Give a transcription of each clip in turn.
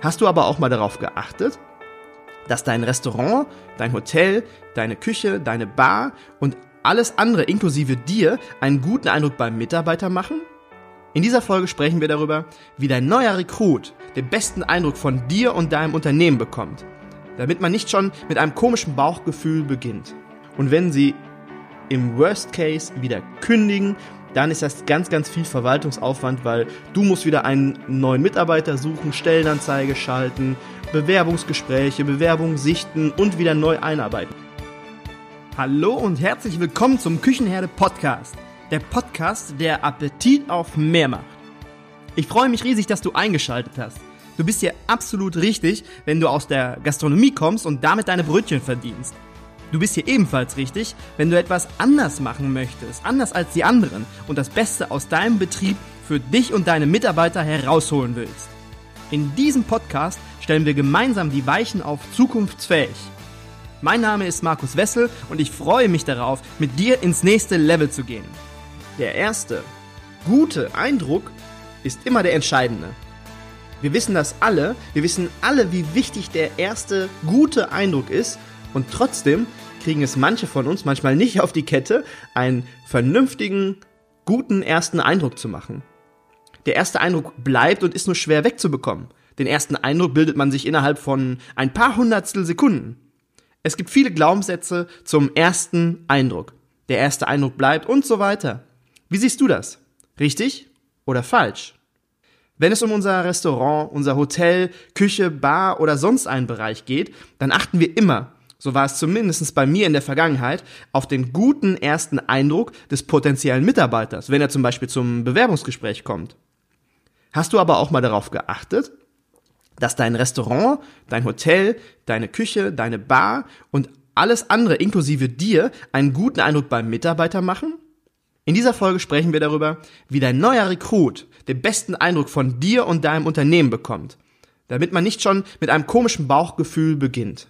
Hast du aber auch mal darauf geachtet, dass dein Restaurant, dein Hotel, deine Küche, deine Bar und alles andere inklusive dir einen guten Eindruck beim Mitarbeiter machen? In dieser Folge sprechen wir darüber, wie dein neuer Rekrut den besten Eindruck von dir und deinem Unternehmen bekommt, damit man nicht schon mit einem komischen Bauchgefühl beginnt. Und wenn sie im Worst Case wieder kündigen dann ist das ganz, ganz viel Verwaltungsaufwand, weil du musst wieder einen neuen Mitarbeiter suchen, Stellenanzeige schalten, Bewerbungsgespräche, Bewerbungen sichten und wieder neu einarbeiten. Hallo und herzlich willkommen zum Küchenherde Podcast. Der Podcast, der Appetit auf mehr macht. Ich freue mich riesig, dass du eingeschaltet hast. Du bist hier absolut richtig, wenn du aus der Gastronomie kommst und damit deine Brötchen verdienst. Du bist hier ebenfalls richtig, wenn du etwas anders machen möchtest, anders als die anderen und das Beste aus deinem Betrieb für dich und deine Mitarbeiter herausholen willst. In diesem Podcast stellen wir gemeinsam die Weichen auf zukunftsfähig. Mein Name ist Markus Wessel und ich freue mich darauf, mit dir ins nächste Level zu gehen. Der erste, gute Eindruck ist immer der entscheidende. Wir wissen das alle, wir wissen alle, wie wichtig der erste gute Eindruck ist und trotzdem kriegen es manche von uns manchmal nicht auf die Kette, einen vernünftigen, guten ersten Eindruck zu machen. Der erste Eindruck bleibt und ist nur schwer wegzubekommen. Den ersten Eindruck bildet man sich innerhalb von ein paar Hundertstel Sekunden. Es gibt viele Glaubenssätze zum ersten Eindruck. Der erste Eindruck bleibt und so weiter. Wie siehst du das? Richtig oder falsch? Wenn es um unser Restaurant, unser Hotel, Küche, Bar oder sonst einen Bereich geht, dann achten wir immer so war es zumindest bei mir in der Vergangenheit, auf den guten ersten Eindruck des potenziellen Mitarbeiters, wenn er zum Beispiel zum Bewerbungsgespräch kommt. Hast du aber auch mal darauf geachtet, dass dein Restaurant, dein Hotel, deine Küche, deine Bar und alles andere inklusive dir einen guten Eindruck beim Mitarbeiter machen? In dieser Folge sprechen wir darüber, wie dein neuer Rekrut den besten Eindruck von dir und deinem Unternehmen bekommt, damit man nicht schon mit einem komischen Bauchgefühl beginnt.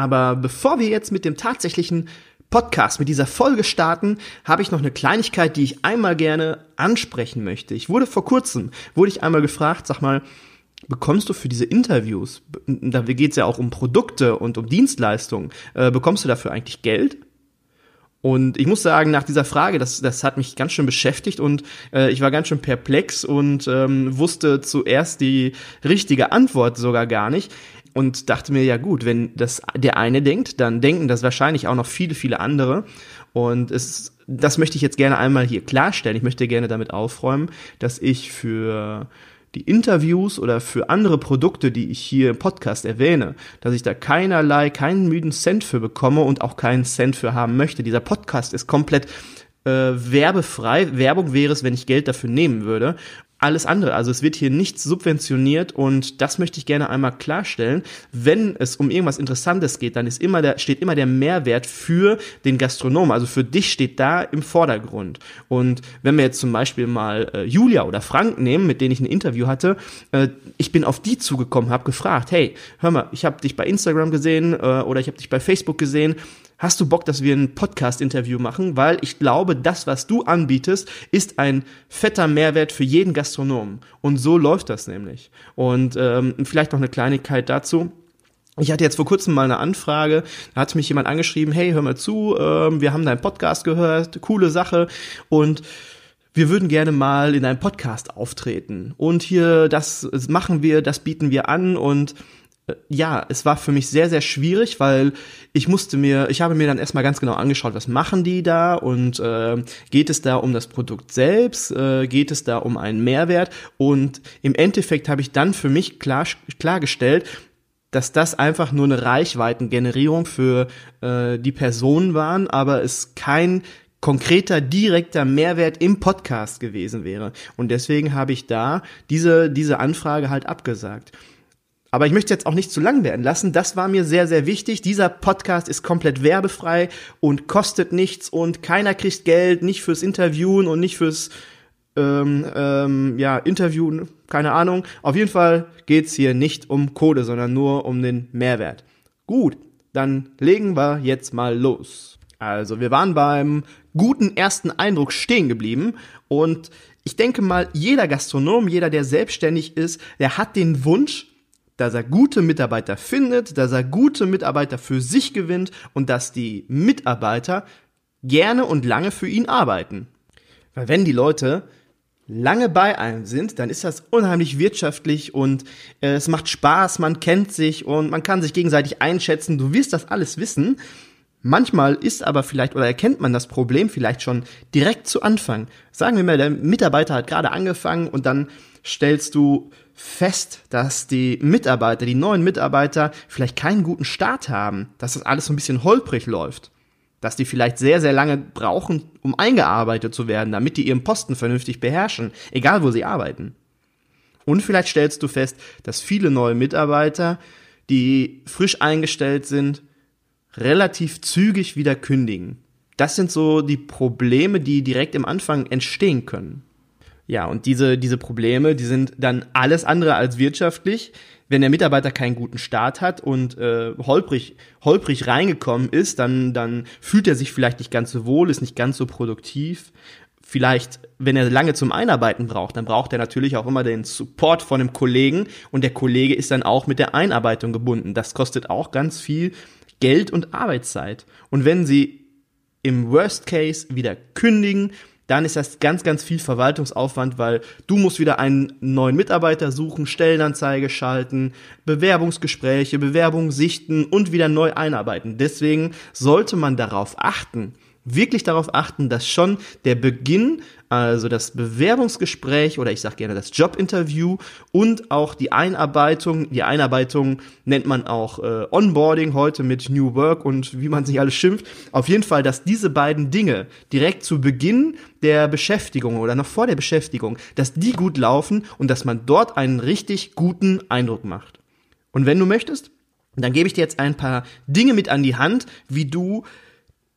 Aber bevor wir jetzt mit dem tatsächlichen Podcast, mit dieser Folge starten, habe ich noch eine Kleinigkeit, die ich einmal gerne ansprechen möchte. Ich wurde vor kurzem, wurde ich einmal gefragt, sag mal, bekommst du für diese Interviews, da geht es ja auch um Produkte und um Dienstleistungen, äh, bekommst du dafür eigentlich Geld? Und ich muss sagen, nach dieser Frage, das, das hat mich ganz schön beschäftigt und äh, ich war ganz schön perplex und ähm, wusste zuerst die richtige Antwort sogar gar nicht und dachte mir, ja gut, wenn das der eine denkt, dann denken das wahrscheinlich auch noch viele, viele andere. Und es, das möchte ich jetzt gerne einmal hier klarstellen. Ich möchte gerne damit aufräumen, dass ich für die Interviews oder für andere Produkte, die ich hier im Podcast erwähne, dass ich da keinerlei, keinen müden Cent für bekomme und auch keinen Cent für haben möchte. Dieser Podcast ist komplett äh, werbefrei. Werbung wäre es, wenn ich Geld dafür nehmen würde alles andere. Also es wird hier nichts subventioniert und das möchte ich gerne einmal klarstellen. Wenn es um irgendwas Interessantes geht, dann ist immer der, steht immer der Mehrwert für den Gastronom. Also für dich steht da im Vordergrund. Und wenn wir jetzt zum Beispiel mal äh, Julia oder Frank nehmen, mit denen ich ein Interview hatte, äh, ich bin auf die zugekommen, habe gefragt, hey, hör mal, ich habe dich bei Instagram gesehen äh, oder ich habe dich bei Facebook gesehen hast du Bock, dass wir ein Podcast-Interview machen? Weil ich glaube, das, was du anbietest, ist ein fetter Mehrwert für jeden Gastronomen. Und so läuft das nämlich. Und ähm, vielleicht noch eine Kleinigkeit dazu. Ich hatte jetzt vor kurzem mal eine Anfrage, da hat mich jemand angeschrieben, hey, hör mal zu, ähm, wir haben deinen Podcast gehört, coole Sache und wir würden gerne mal in einem Podcast auftreten. Und hier, das machen wir, das bieten wir an und ja, es war für mich sehr, sehr schwierig, weil ich musste mir, ich habe mir dann erstmal ganz genau angeschaut, was machen die da und äh, geht es da um das Produkt selbst, äh, geht es da um einen Mehrwert und im Endeffekt habe ich dann für mich klar, klargestellt, dass das einfach nur eine Reichweitengenerierung für äh, die Personen waren, aber es kein konkreter, direkter Mehrwert im Podcast gewesen wäre. Und deswegen habe ich da diese, diese Anfrage halt abgesagt. Aber ich möchte jetzt auch nicht zu lang werden lassen. Das war mir sehr, sehr wichtig. Dieser Podcast ist komplett werbefrei und kostet nichts und keiner kriegt Geld, nicht fürs Interviewen und nicht fürs ähm, ähm, ja, Interviewen, keine Ahnung. Auf jeden Fall geht's hier nicht um Code, sondern nur um den Mehrwert. Gut, dann legen wir jetzt mal los. Also, wir waren beim guten ersten Eindruck stehen geblieben und ich denke mal, jeder Gastronom, jeder, der selbstständig ist, der hat den Wunsch, dass er gute Mitarbeiter findet, dass er gute Mitarbeiter für sich gewinnt und dass die Mitarbeiter gerne und lange für ihn arbeiten. Weil wenn die Leute lange bei einem sind, dann ist das unheimlich wirtschaftlich und äh, es macht Spaß, man kennt sich und man kann sich gegenseitig einschätzen, du wirst das alles wissen. Manchmal ist aber vielleicht oder erkennt man das Problem vielleicht schon direkt zu Anfang. Sagen wir mal, der Mitarbeiter hat gerade angefangen und dann stellst du fest, dass die Mitarbeiter, die neuen Mitarbeiter vielleicht keinen guten Start haben, dass das alles so ein bisschen holprig läuft, dass die vielleicht sehr, sehr lange brauchen, um eingearbeitet zu werden, damit die ihren Posten vernünftig beherrschen, egal wo sie arbeiten. Und vielleicht stellst du fest, dass viele neue Mitarbeiter, die frisch eingestellt sind, relativ zügig wieder kündigen. Das sind so die Probleme, die direkt im Anfang entstehen können. Ja, und diese, diese Probleme, die sind dann alles andere als wirtschaftlich. Wenn der Mitarbeiter keinen guten Start hat und äh, holprig, holprig reingekommen ist, dann, dann fühlt er sich vielleicht nicht ganz so wohl, ist nicht ganz so produktiv. Vielleicht, wenn er lange zum Einarbeiten braucht, dann braucht er natürlich auch immer den Support von einem Kollegen und der Kollege ist dann auch mit der Einarbeitung gebunden. Das kostet auch ganz viel Geld und Arbeitszeit. Und wenn Sie im Worst Case wieder kündigen, dann ist das ganz, ganz viel Verwaltungsaufwand, weil du musst wieder einen neuen Mitarbeiter suchen, Stellenanzeige schalten, Bewerbungsgespräche, Bewerbungen sichten und wieder neu einarbeiten. Deswegen sollte man darauf achten, wirklich darauf achten, dass schon der Beginn, also das Bewerbungsgespräch oder ich sage gerne das Jobinterview und auch die Einarbeitung, die Einarbeitung nennt man auch äh, Onboarding heute mit New Work und wie man sich alles schimpft, auf jeden Fall, dass diese beiden Dinge direkt zu Beginn der Beschäftigung oder noch vor der Beschäftigung, dass die gut laufen und dass man dort einen richtig guten Eindruck macht. Und wenn du möchtest, dann gebe ich dir jetzt ein paar Dinge mit an die Hand, wie du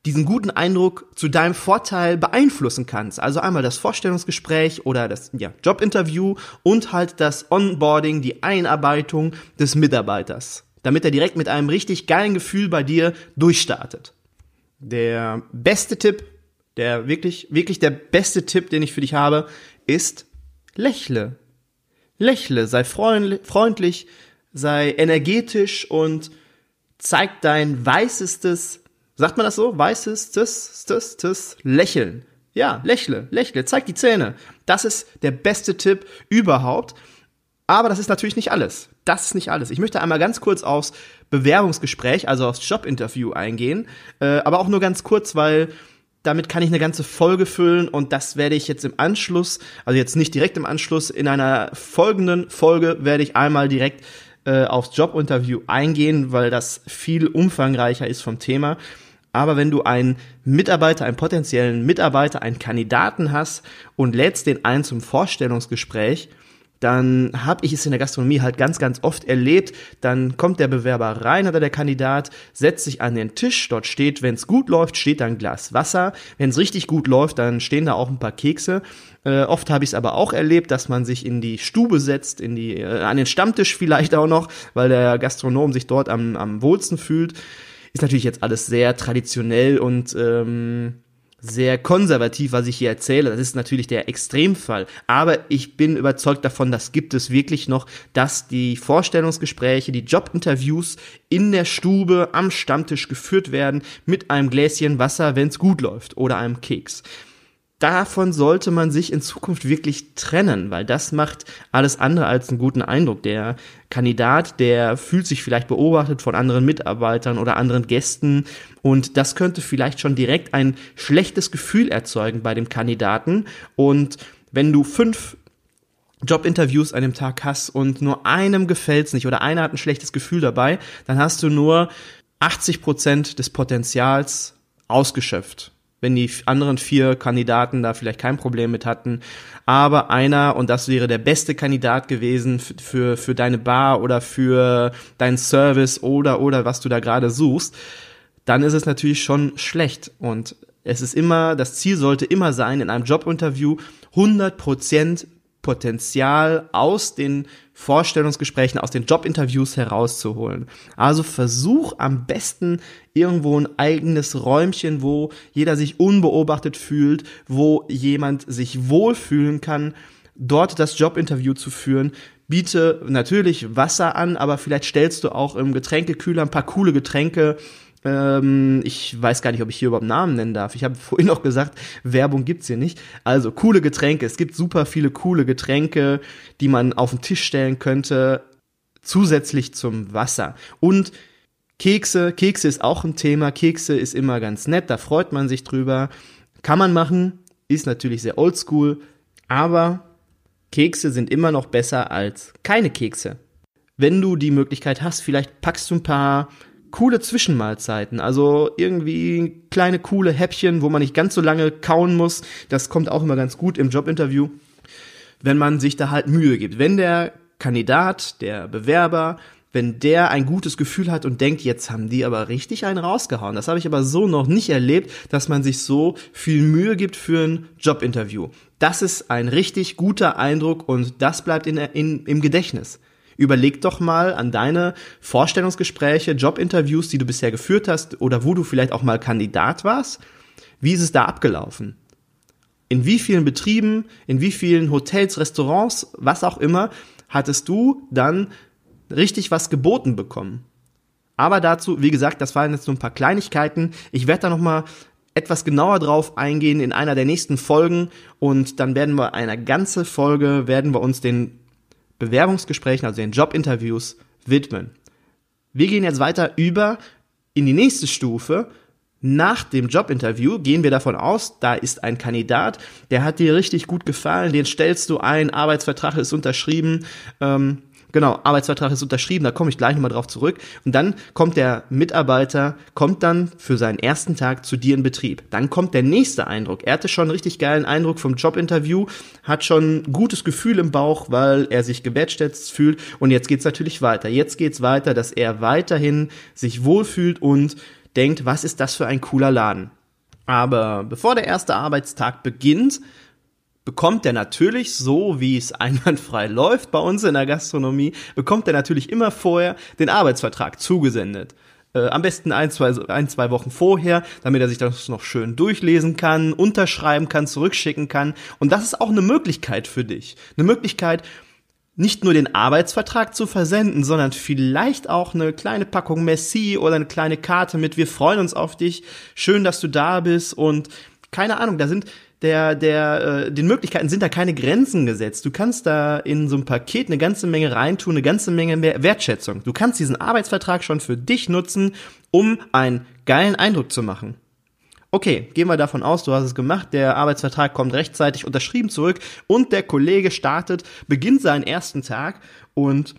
diesen guten Eindruck zu deinem Vorteil beeinflussen kannst. Also einmal das Vorstellungsgespräch oder das ja, Jobinterview und halt das Onboarding, die Einarbeitung des Mitarbeiters, damit er direkt mit einem richtig geilen Gefühl bei dir durchstartet. Der beste Tipp, der wirklich, wirklich der beste Tipp, den ich für dich habe, ist lächle. Lächle, sei freundlich, sei energetisch und zeig dein weißestes Sagt man das so? Weißes, das, das, das, lächeln. Ja, lächle, lächle, zeig die Zähne. Das ist der beste Tipp überhaupt. Aber das ist natürlich nicht alles. Das ist nicht alles. Ich möchte einmal ganz kurz aufs Bewerbungsgespräch, also aufs Jobinterview eingehen. Äh, aber auch nur ganz kurz, weil damit kann ich eine ganze Folge füllen und das werde ich jetzt im Anschluss, also jetzt nicht direkt im Anschluss, in einer folgenden Folge werde ich einmal direkt äh, aufs Jobinterview eingehen, weil das viel umfangreicher ist vom Thema. Aber wenn du einen Mitarbeiter, einen potenziellen Mitarbeiter, einen Kandidaten hast und lädst den ein zum Vorstellungsgespräch, dann habe ich es in der Gastronomie halt ganz, ganz oft erlebt. Dann kommt der Bewerber rein oder der Kandidat, setzt sich an den Tisch. Dort steht, wenn es gut läuft, steht da ein Glas Wasser. Wenn es richtig gut läuft, dann stehen da auch ein paar Kekse. Äh, oft habe ich es aber auch erlebt, dass man sich in die Stube setzt, in die, äh, an den Stammtisch vielleicht auch noch, weil der Gastronom sich dort am, am wohlsten fühlt. Ist natürlich jetzt alles sehr traditionell und ähm, sehr konservativ, was ich hier erzähle. Das ist natürlich der Extremfall. Aber ich bin überzeugt davon, das gibt es wirklich noch, dass die Vorstellungsgespräche, die Jobinterviews in der Stube am Stammtisch geführt werden mit einem Gläschen Wasser, wenn es gut läuft, oder einem Keks davon sollte man sich in Zukunft wirklich trennen, weil das macht alles andere als einen guten Eindruck. Der Kandidat, der fühlt sich vielleicht beobachtet von anderen Mitarbeitern oder anderen Gästen und das könnte vielleicht schon direkt ein schlechtes Gefühl erzeugen bei dem Kandidaten und wenn du fünf Jobinterviews an dem Tag hast und nur einem gefällt's nicht oder einer hat ein schlechtes Gefühl dabei, dann hast du nur 80 Prozent des Potenzials ausgeschöpft wenn die anderen vier Kandidaten da vielleicht kein Problem mit hatten. Aber einer, und das wäre der beste Kandidat gewesen für, für deine Bar oder für deinen Service oder, oder was du da gerade suchst, dann ist es natürlich schon schlecht. Und es ist immer, das Ziel sollte immer sein, in einem Jobinterview 100 Prozent Potenzial aus den Vorstellungsgesprächen, aus den Jobinterviews herauszuholen. Also versuch am besten irgendwo ein eigenes Räumchen, wo jeder sich unbeobachtet fühlt, wo jemand sich wohlfühlen kann, dort das Jobinterview zu führen. biete natürlich Wasser an, aber vielleicht stellst du auch im Getränkekühler ein paar coole Getränke. Ähm, ich weiß gar nicht, ob ich hier überhaupt Namen nennen darf. Ich habe vorhin noch gesagt, Werbung gibt's hier nicht. Also coole Getränke. Es gibt super viele coole Getränke, die man auf den Tisch stellen könnte, zusätzlich zum Wasser. Und Kekse, Kekse ist auch ein Thema. Kekse ist immer ganz nett, da freut man sich drüber. Kann man machen, ist natürlich sehr oldschool, aber Kekse sind immer noch besser als keine Kekse. Wenn du die Möglichkeit hast, vielleicht packst du ein paar coole Zwischenmahlzeiten, also irgendwie kleine coole Häppchen, wo man nicht ganz so lange kauen muss. Das kommt auch immer ganz gut im Jobinterview, wenn man sich da halt Mühe gibt. Wenn der Kandidat, der Bewerber wenn der ein gutes Gefühl hat und denkt, jetzt haben die aber richtig einen rausgehauen. Das habe ich aber so noch nicht erlebt, dass man sich so viel Mühe gibt für ein Jobinterview. Das ist ein richtig guter Eindruck und das bleibt in, in, im Gedächtnis. Überleg doch mal an deine Vorstellungsgespräche, Jobinterviews, die du bisher geführt hast oder wo du vielleicht auch mal Kandidat warst. Wie ist es da abgelaufen? In wie vielen Betrieben, in wie vielen Hotels, Restaurants, was auch immer, hattest du dann richtig was geboten bekommen. Aber dazu, wie gesagt, das waren jetzt nur ein paar Kleinigkeiten. Ich werde da noch mal etwas genauer drauf eingehen in einer der nächsten Folgen und dann werden wir eine ganze Folge werden wir uns den Bewerbungsgesprächen, also den Jobinterviews widmen. Wir gehen jetzt weiter über in die nächste Stufe. Nach dem Jobinterview gehen wir davon aus, da ist ein Kandidat, der hat dir richtig gut gefallen, den stellst du ein, Arbeitsvertrag ist unterschrieben, ähm, Genau, Arbeitsvertrag ist unterschrieben, da komme ich gleich nochmal drauf zurück. Und dann kommt der Mitarbeiter, kommt dann für seinen ersten Tag zu dir in Betrieb. Dann kommt der nächste Eindruck. Er hatte schon einen richtig geilen Eindruck vom Jobinterview, hat schon ein gutes Gefühl im Bauch, weil er sich gewertschätzt fühlt. Und jetzt geht's natürlich weiter. Jetzt geht's weiter, dass er weiterhin sich wohlfühlt und denkt, was ist das für ein cooler Laden. Aber bevor der erste Arbeitstag beginnt, bekommt er natürlich, so wie es einwandfrei läuft bei uns in der Gastronomie, bekommt er natürlich immer vorher den Arbeitsvertrag zugesendet. Äh, am besten ein zwei, ein, zwei Wochen vorher, damit er sich das noch schön durchlesen kann, unterschreiben kann, zurückschicken kann. Und das ist auch eine Möglichkeit für dich. Eine Möglichkeit, nicht nur den Arbeitsvertrag zu versenden, sondern vielleicht auch eine kleine Packung Messi oder eine kleine Karte mit Wir freuen uns auf dich, schön, dass du da bist und keine Ahnung, da sind der, der, äh, den Möglichkeiten sind da keine Grenzen gesetzt. Du kannst da in so ein Paket eine ganze Menge reintun, eine ganze Menge mehr Wertschätzung. Du kannst diesen Arbeitsvertrag schon für dich nutzen, um einen geilen Eindruck zu machen. Okay, gehen wir davon aus, du hast es gemacht, der Arbeitsvertrag kommt rechtzeitig unterschrieben zurück und der Kollege startet, beginnt seinen ersten Tag und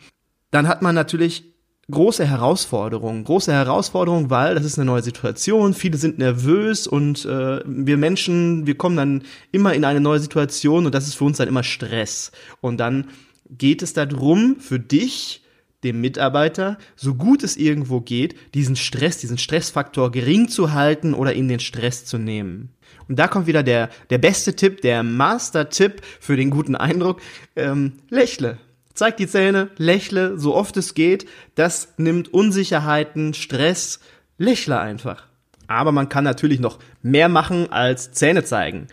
dann hat man natürlich große Herausforderung, große Herausforderung, weil das ist eine neue Situation, viele sind nervös und äh, wir Menschen, wir kommen dann immer in eine neue Situation und das ist für uns dann immer Stress. Und dann geht es darum, für dich, dem Mitarbeiter, so gut es irgendwo geht, diesen Stress, diesen Stressfaktor gering zu halten oder ihn den Stress zu nehmen. Und da kommt wieder der, der beste Tipp, der Master-Tipp für den guten Eindruck. Ähm, lächle. Zeig die Zähne, lächle, so oft es geht. Das nimmt Unsicherheiten, Stress. Lächle einfach. Aber man kann natürlich noch mehr machen als Zähne zeigen.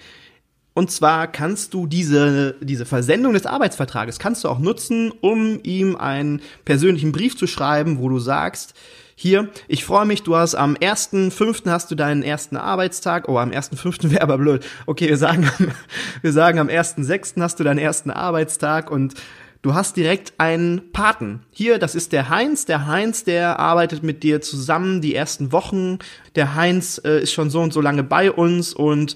Und zwar kannst du diese, diese Versendung des Arbeitsvertrages kannst du auch nutzen, um ihm einen persönlichen Brief zu schreiben, wo du sagst, hier, ich freue mich, du hast am 1.5. hast du deinen ersten Arbeitstag. Oh, am 1.5. wäre aber blöd. Okay, wir sagen, wir sagen am 1.6. hast du deinen ersten Arbeitstag und Du hast direkt einen Paten. Hier, das ist der Heinz. Der Heinz, der arbeitet mit dir zusammen die ersten Wochen. Der Heinz äh, ist schon so und so lange bei uns und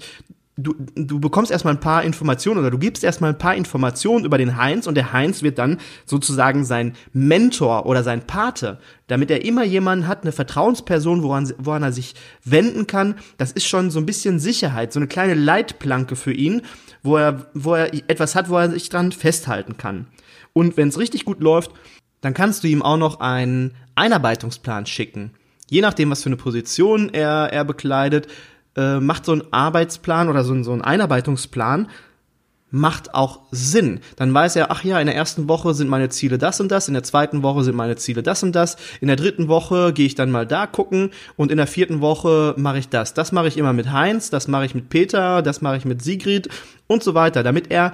du, du bekommst erstmal ein paar Informationen oder du gibst erstmal ein paar Informationen über den Heinz und der Heinz wird dann sozusagen sein Mentor oder sein Pate, damit er immer jemanden hat, eine Vertrauensperson, woran, woran er sich wenden kann. Das ist schon so ein bisschen Sicherheit, so eine kleine Leitplanke für ihn, wo er, wo er etwas hat, wo er sich dran festhalten kann. Und wenn es richtig gut läuft, dann kannst du ihm auch noch einen Einarbeitungsplan schicken. Je nachdem, was für eine Position er, er bekleidet, äh, macht so ein Arbeitsplan oder so ein, so ein Einarbeitungsplan macht auch Sinn. Dann weiß er, ach ja, in der ersten Woche sind meine Ziele das und das, in der zweiten Woche sind meine Ziele das und das, in der dritten Woche gehe ich dann mal da gucken und in der vierten Woche mache ich das. Das mache ich immer mit Heinz, das mache ich mit Peter, das mache ich mit Sigrid und so weiter, damit er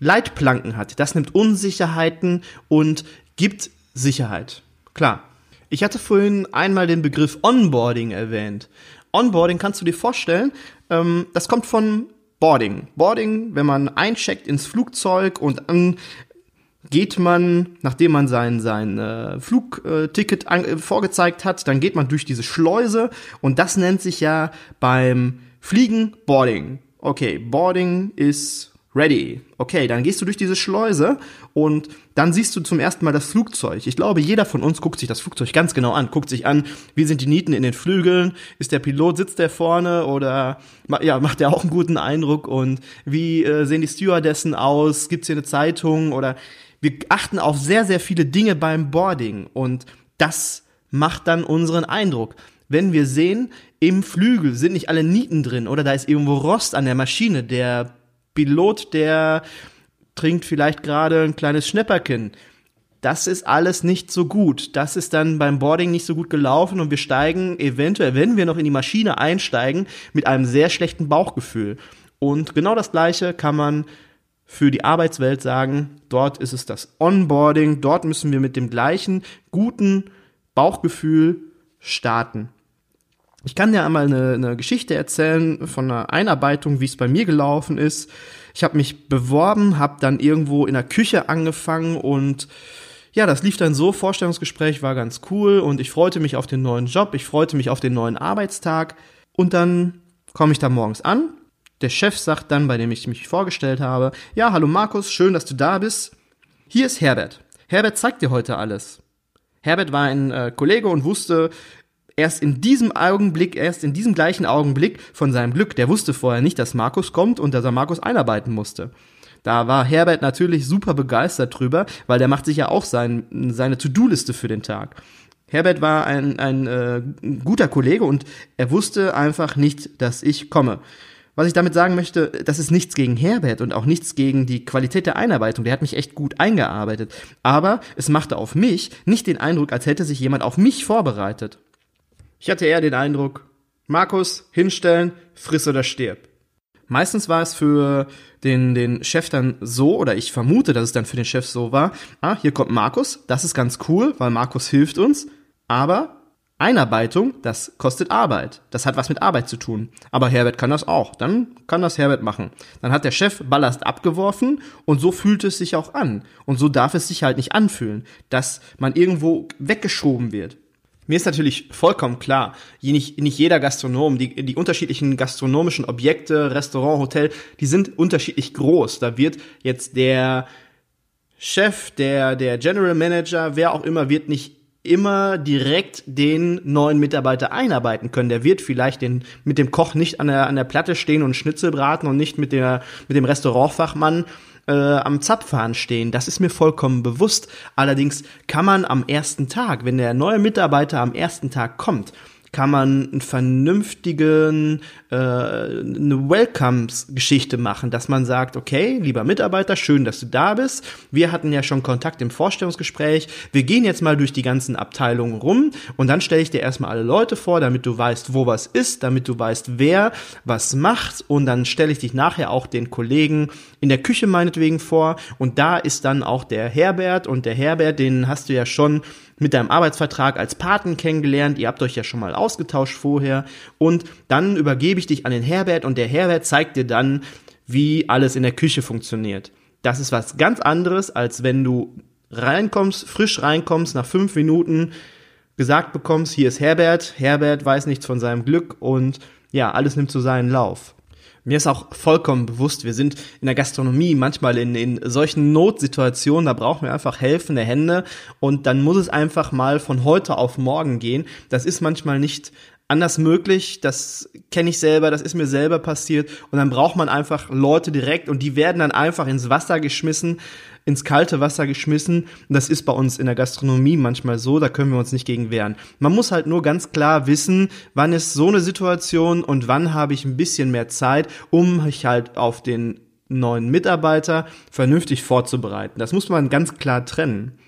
Leitplanken hat. Das nimmt Unsicherheiten und gibt Sicherheit. Klar. Ich hatte vorhin einmal den Begriff Onboarding erwähnt. Onboarding kannst du dir vorstellen, ähm, das kommt von Boarding. Boarding, wenn man eincheckt ins Flugzeug und dann geht man, nachdem man sein, sein äh, Flugticket äh, vorgezeigt hat, dann geht man durch diese Schleuse und das nennt sich ja beim Fliegen Boarding. Okay, Boarding ist ready. Okay, dann gehst du durch diese Schleuse und dann siehst du zum ersten Mal das Flugzeug. Ich glaube, jeder von uns guckt sich das Flugzeug ganz genau an, guckt sich an, wie sind die Nieten in den Flügeln, ist der Pilot, sitzt der vorne oder ja, macht der auch einen guten Eindruck und wie äh, sehen die Stewardessen aus, gibt's hier eine Zeitung oder wir achten auf sehr, sehr viele Dinge beim Boarding und das macht dann unseren Eindruck. Wenn wir sehen, im Flügel sind nicht alle Nieten drin oder da ist irgendwo Rost an der Maschine, der Pilot, der trinkt vielleicht gerade ein kleines Schnäpperchen. Das ist alles nicht so gut. Das ist dann beim Boarding nicht so gut gelaufen und wir steigen eventuell, wenn wir noch in die Maschine einsteigen, mit einem sehr schlechten Bauchgefühl. Und genau das Gleiche kann man für die Arbeitswelt sagen. Dort ist es das Onboarding. Dort müssen wir mit dem gleichen guten Bauchgefühl starten. Ich kann dir einmal eine, eine Geschichte erzählen von einer Einarbeitung, wie es bei mir gelaufen ist. Ich habe mich beworben, habe dann irgendwo in der Küche angefangen und ja, das lief dann so, Vorstellungsgespräch war ganz cool und ich freute mich auf den neuen Job, ich freute mich auf den neuen Arbeitstag und dann komme ich da morgens an. Der Chef sagt dann, bei dem ich mich vorgestellt habe, ja, hallo Markus, schön, dass du da bist. Hier ist Herbert. Herbert zeigt dir heute alles. Herbert war ein äh, Kollege und wusste, erst in diesem Augenblick, erst in diesem gleichen Augenblick von seinem Glück. Der wusste vorher nicht, dass Markus kommt und dass er Markus einarbeiten musste. Da war Herbert natürlich super begeistert drüber, weil der macht sich ja auch sein, seine To-Do-Liste für den Tag. Herbert war ein, ein äh, guter Kollege und er wusste einfach nicht, dass ich komme. Was ich damit sagen möchte, das ist nichts gegen Herbert und auch nichts gegen die Qualität der Einarbeitung. Der hat mich echt gut eingearbeitet. Aber es machte auf mich nicht den Eindruck, als hätte sich jemand auf mich vorbereitet. Ich hatte eher den Eindruck, Markus, hinstellen, friss oder stirb. Meistens war es für den, den Chef dann so, oder ich vermute, dass es dann für den Chef so war, ah, hier kommt Markus, das ist ganz cool, weil Markus hilft uns, aber Einarbeitung, das kostet Arbeit. Das hat was mit Arbeit zu tun. Aber Herbert kann das auch. Dann kann das Herbert machen. Dann hat der Chef Ballast abgeworfen und so fühlt es sich auch an. Und so darf es sich halt nicht anfühlen, dass man irgendwo weggeschoben wird. Mir ist natürlich vollkommen klar, nicht, nicht jeder Gastronom, die, die unterschiedlichen gastronomischen Objekte, Restaurant, Hotel, die sind unterschiedlich groß. Da wird jetzt der Chef, der, der General Manager, wer auch immer, wird nicht immer direkt den neuen Mitarbeiter einarbeiten können. Der wird vielleicht den, mit dem Koch nicht an der, an der Platte stehen und Schnitzel braten und nicht mit, der, mit dem Restaurantfachmann äh, am Zapfhahn stehen. Das ist mir vollkommen bewusst. Allerdings kann man am ersten Tag, wenn der neue Mitarbeiter am ersten Tag kommt, kann man einen vernünftigen äh, eine Welcomes-Geschichte machen, dass man sagt, okay, lieber Mitarbeiter, schön, dass du da bist. Wir hatten ja schon Kontakt im Vorstellungsgespräch. Wir gehen jetzt mal durch die ganzen Abteilungen rum und dann stelle ich dir erstmal alle Leute vor, damit du weißt, wo was ist, damit du weißt, wer was macht und dann stelle ich dich nachher auch den Kollegen in der Küche meinetwegen vor und da ist dann auch der Herbert und der Herbert, den hast du ja schon mit deinem Arbeitsvertrag als Paten kennengelernt. Ihr habt euch ja schon mal ausgetauscht vorher. Und dann übergebe ich dich an den Herbert und der Herbert zeigt dir dann, wie alles in der Küche funktioniert. Das ist was ganz anderes, als wenn du reinkommst, frisch reinkommst, nach fünf Minuten gesagt bekommst, hier ist Herbert, Herbert weiß nichts von seinem Glück und ja, alles nimmt so seinen Lauf. Mir ist auch vollkommen bewusst, wir sind in der Gastronomie manchmal in, in solchen Notsituationen, da brauchen wir einfach helfende Hände und dann muss es einfach mal von heute auf morgen gehen. Das ist manchmal nicht anders möglich, das kenne ich selber, das ist mir selber passiert und dann braucht man einfach Leute direkt und die werden dann einfach ins Wasser geschmissen ins kalte Wasser geschmissen. Das ist bei uns in der Gastronomie manchmal so, da können wir uns nicht gegen wehren. Man muss halt nur ganz klar wissen, wann ist so eine Situation und wann habe ich ein bisschen mehr Zeit, um mich halt auf den neuen Mitarbeiter vernünftig vorzubereiten. Das muss man ganz klar trennen.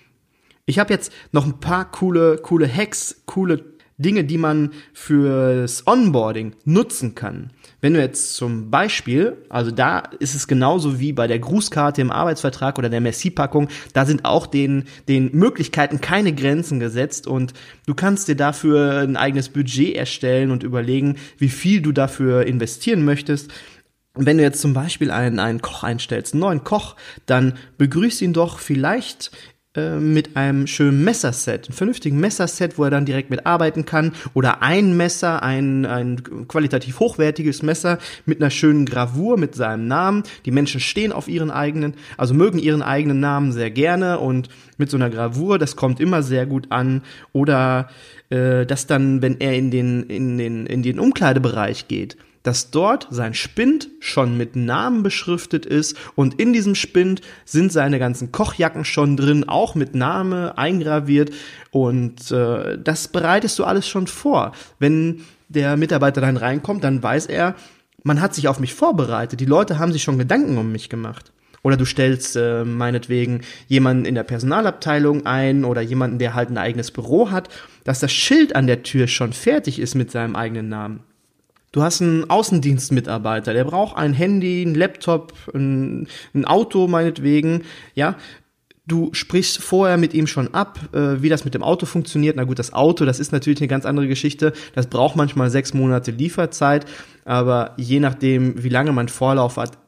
Ich habe jetzt noch ein paar coole, coole Hacks, coole Dinge, die man fürs Onboarding nutzen kann. Wenn du jetzt zum Beispiel, also da ist es genauso wie bei der Grußkarte im Arbeitsvertrag oder der Merci-Packung, da sind auch den, den Möglichkeiten keine Grenzen gesetzt und du kannst dir dafür ein eigenes Budget erstellen und überlegen, wie viel du dafür investieren möchtest. Wenn du jetzt zum Beispiel einen, einen Koch einstellst, einen neuen Koch, dann begrüß ihn doch vielleicht mit einem schönen Messerset, einem vernünftigen Messerset, wo er dann direkt mit arbeiten kann oder ein Messer, ein, ein qualitativ hochwertiges Messer mit einer schönen Gravur mit seinem Namen. Die Menschen stehen auf ihren eigenen, also mögen ihren eigenen Namen sehr gerne und mit so einer Gravur, das kommt immer sehr gut an oder äh, dass dann, wenn er in den in den in den Umkleidebereich geht, dass dort sein Spind schon mit Namen beschriftet ist und in diesem Spind sind seine ganzen Kochjacken schon drin, auch mit Name eingraviert und äh, das bereitest du alles schon vor. Wenn der Mitarbeiter dann reinkommt, dann weiß er, man hat sich auf mich vorbereitet, die Leute haben sich schon Gedanken um mich gemacht. Oder du stellst äh, meinetwegen jemanden in der Personalabteilung ein oder jemanden, der halt ein eigenes Büro hat, dass das Schild an der Tür schon fertig ist mit seinem eigenen Namen. Du hast einen Außendienstmitarbeiter, der braucht ein Handy, ein Laptop, ein, ein Auto meinetwegen, ja. Du sprichst vorher mit ihm schon ab, äh, wie das mit dem Auto funktioniert. Na gut, das Auto, das ist natürlich eine ganz andere Geschichte. Das braucht manchmal sechs Monate Lieferzeit, aber je nachdem, wie lange man Vorlauf hat,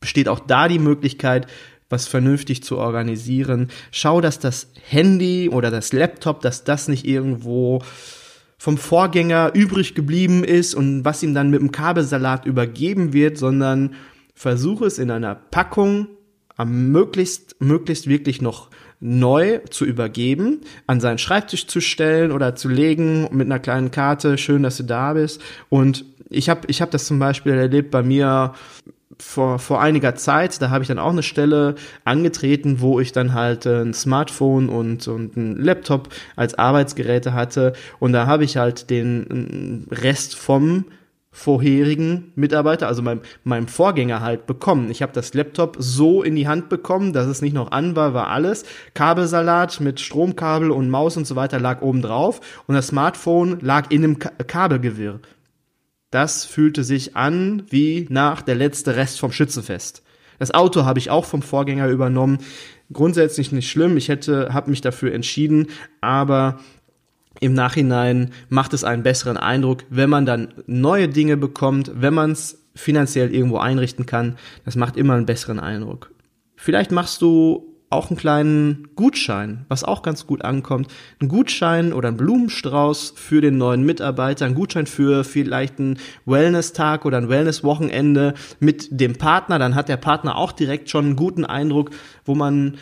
besteht auch da die Möglichkeit, was vernünftig zu organisieren. Schau, dass das Handy oder das Laptop, dass das nicht irgendwo vom Vorgänger übrig geblieben ist und was ihm dann mit dem Kabelsalat übergeben wird, sondern versuche es in einer Packung am möglichst, möglichst wirklich noch neu zu übergeben, an seinen Schreibtisch zu stellen oder zu legen mit einer kleinen Karte, schön, dass du da bist. Und ich habe ich hab das zum Beispiel erlebt bei mir vor, vor einiger Zeit, da habe ich dann auch eine Stelle angetreten, wo ich dann halt äh, ein Smartphone und, und ein Laptop als Arbeitsgeräte hatte. Und da habe ich halt den Rest vom vorherigen Mitarbeiter, also meinem, meinem Vorgänger halt bekommen. Ich habe das Laptop so in die Hand bekommen, dass es nicht noch an war, war alles. Kabelsalat mit Stromkabel und Maus und so weiter lag oben drauf und das Smartphone lag in einem Kabelgewirr. Das fühlte sich an wie nach der letzte Rest vom Schützenfest. Das Auto habe ich auch vom Vorgänger übernommen. Grundsätzlich nicht schlimm. Ich hätte, habe mich dafür entschieden, aber im Nachhinein macht es einen besseren Eindruck, wenn man dann neue Dinge bekommt, wenn man es finanziell irgendwo einrichten kann. Das macht immer einen besseren Eindruck. Vielleicht machst du auch einen kleinen Gutschein, was auch ganz gut ankommt. Ein Gutschein oder ein Blumenstrauß für den neuen Mitarbeiter, ein Gutschein für vielleicht einen Wellness-Tag oder ein Wellness-Wochenende mit dem Partner. Dann hat der Partner auch direkt schon einen guten Eindruck, wo man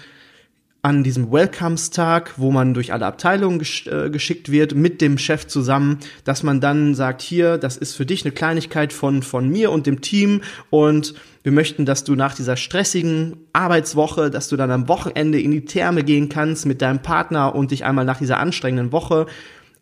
an diesem Welcomes-Tag, wo man durch alle Abteilungen gesch äh, geschickt wird, mit dem Chef zusammen, dass man dann sagt, hier, das ist für dich eine Kleinigkeit von, von mir und dem Team und wir möchten, dass du nach dieser stressigen Arbeitswoche, dass du dann am Wochenende in die Therme gehen kannst mit deinem Partner und dich einmal nach dieser anstrengenden Woche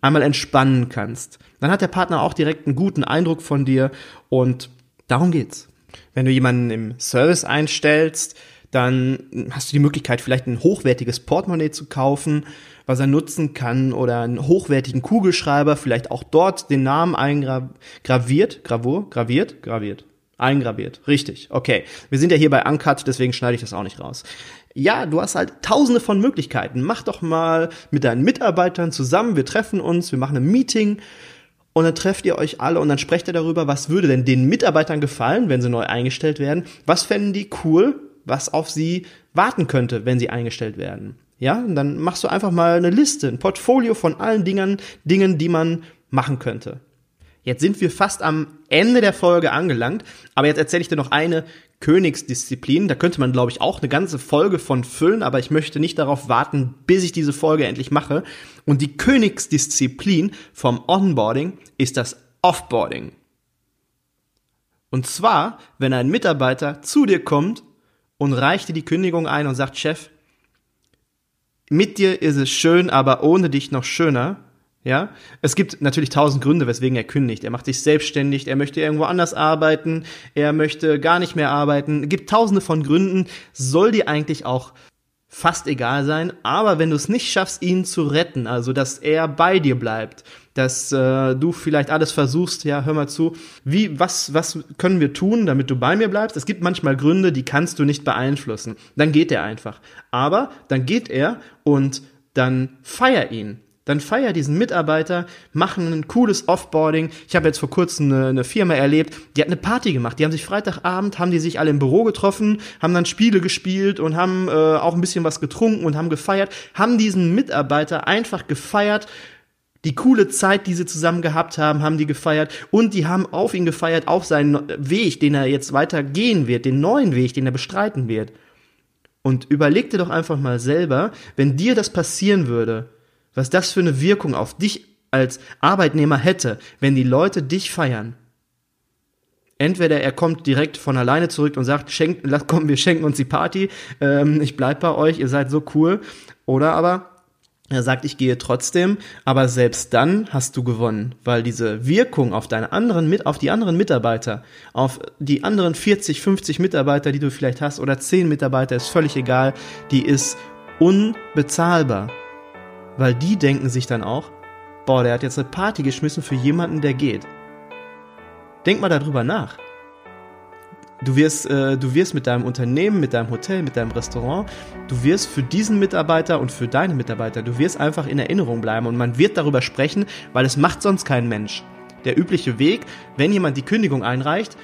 einmal entspannen kannst. Dann hat der Partner auch direkt einen guten Eindruck von dir und darum geht's. Wenn du jemanden im Service einstellst, dann hast du die Möglichkeit, vielleicht ein hochwertiges Portemonnaie zu kaufen, was er nutzen kann, oder einen hochwertigen Kugelschreiber, vielleicht auch dort den Namen eingraviert, Gravur, graviert, graviert, eingraviert. Richtig, okay. Wir sind ja hier bei Uncut, deswegen schneide ich das auch nicht raus. Ja, du hast halt tausende von Möglichkeiten. Mach doch mal mit deinen Mitarbeitern zusammen, wir treffen uns, wir machen ein Meeting, und dann trefft ihr euch alle und dann sprecht ihr darüber, was würde denn den Mitarbeitern gefallen, wenn sie neu eingestellt werden? Was fänden die cool? Was auf sie warten könnte, wenn sie eingestellt werden. Ja, und dann machst du einfach mal eine Liste, ein Portfolio von allen Dingen, Dingen, die man machen könnte. Jetzt sind wir fast am Ende der Folge angelangt, aber jetzt erzähle ich dir noch eine Königsdisziplin. Da könnte man, glaube ich, auch eine ganze Folge von füllen, aber ich möchte nicht darauf warten, bis ich diese Folge endlich mache. Und die Königsdisziplin vom Onboarding ist das Offboarding. Und zwar, wenn ein Mitarbeiter zu dir kommt und reicht dir die Kündigung ein und sagt, Chef, mit dir ist es schön, aber ohne dich noch schöner. Ja, es gibt natürlich tausend Gründe, weswegen er kündigt. Er macht sich selbstständig, er möchte irgendwo anders arbeiten, er möchte gar nicht mehr arbeiten. Es gibt tausende von Gründen, soll dir eigentlich auch fast egal sein. Aber wenn du es nicht schaffst, ihn zu retten, also dass er bei dir bleibt, dass äh, du vielleicht alles versuchst, ja, hör mal zu, wie, was, was können wir tun, damit du bei mir bleibst? Es gibt manchmal Gründe, die kannst du nicht beeinflussen. Dann geht er einfach. Aber dann geht er und dann feier ihn. Dann feier diesen Mitarbeiter, machen ein cooles Offboarding. Ich habe jetzt vor kurzem eine, eine, Firma erlebt, die hat eine Party gemacht. Die haben sich Freitagabend, haben die sich alle im Büro getroffen, haben dann Spiele gespielt und haben äh, auch ein bisschen was getrunken und haben gefeiert, haben diesen Mitarbeiter einfach gefeiert. Die coole Zeit, die sie zusammen gehabt haben, haben die gefeiert und die haben auf ihn gefeiert, auf seinen Weg, den er jetzt weiter gehen wird, den neuen Weg, den er bestreiten wird. Und überleg dir doch einfach mal selber, wenn dir das passieren würde, was das für eine Wirkung auf dich als Arbeitnehmer hätte, wenn die Leute dich feiern. Entweder er kommt direkt von alleine zurück und sagt, schenkt, komm, wir schenken uns die Party, ähm, ich bleib bei euch, ihr seid so cool. Oder aber er sagt, ich gehe trotzdem, aber selbst dann hast du gewonnen, weil diese Wirkung auf deine anderen mit, auf die anderen Mitarbeiter, auf die anderen 40, 50 Mitarbeiter, die du vielleicht hast, oder 10 Mitarbeiter, ist völlig egal, die ist unbezahlbar. Weil die denken sich dann auch, boah, der hat jetzt eine Party geschmissen für jemanden, der geht. Denk mal darüber nach. Du wirst, äh, du wirst mit deinem Unternehmen, mit deinem Hotel, mit deinem Restaurant, du wirst für diesen Mitarbeiter und für deine Mitarbeiter, du wirst einfach in Erinnerung bleiben und man wird darüber sprechen, weil es macht sonst kein Mensch. Der übliche Weg, wenn jemand die Kündigung einreicht,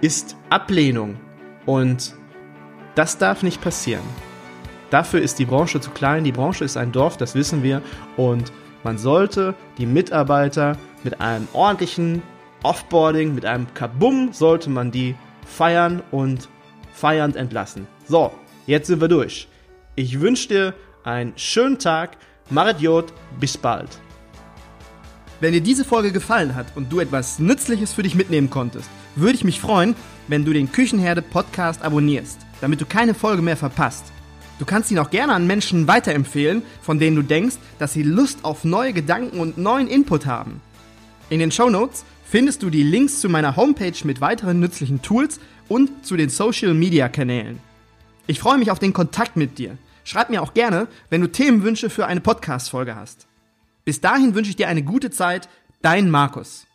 ist Ablehnung. Und das darf nicht passieren. Dafür ist die Branche zu klein. Die Branche ist ein Dorf, das wissen wir. Und man sollte die Mitarbeiter mit einem ordentlichen Offboarding, mit einem Kabum, sollte man die feiern und feiernd entlassen. So, jetzt sind wir durch. Ich wünsche dir einen schönen Tag. Marit Jod, bis bald. Wenn dir diese Folge gefallen hat und du etwas Nützliches für dich mitnehmen konntest, würde ich mich freuen, wenn du den Küchenherde Podcast abonnierst, damit du keine Folge mehr verpasst. Du kannst ihn auch gerne an Menschen weiterempfehlen, von denen du denkst, dass sie Lust auf neue Gedanken und neuen Input haben. In den Show Notes findest du die Links zu meiner Homepage mit weiteren nützlichen Tools und zu den Social Media Kanälen. Ich freue mich auf den Kontakt mit dir. Schreib mir auch gerne, wenn du Themenwünsche für eine Podcast-Folge hast. Bis dahin wünsche ich dir eine gute Zeit. Dein Markus.